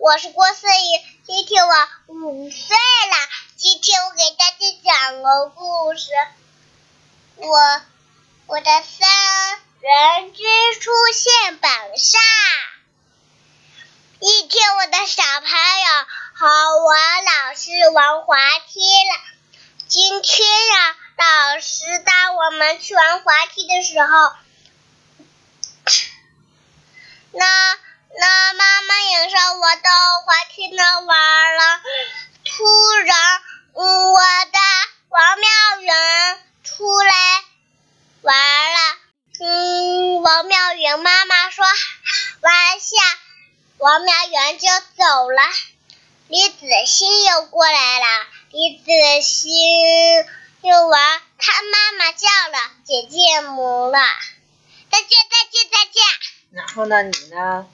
我是郭思雨，今天我五岁了。今天我给大家讲个故事。我我的三人之初现本上。一天，我的小朋友和我老师玩滑梯了。今天呀，老师带我们去玩滑梯的时候，到滑梯那玩了。突然，我的王妙远出来玩了。嗯，王妙远妈妈说玩下。王苗远就走了，李子欣又过来了。李子欣又玩，他妈妈叫了，姐姐母了，再见再见再见。然后呢，你呢？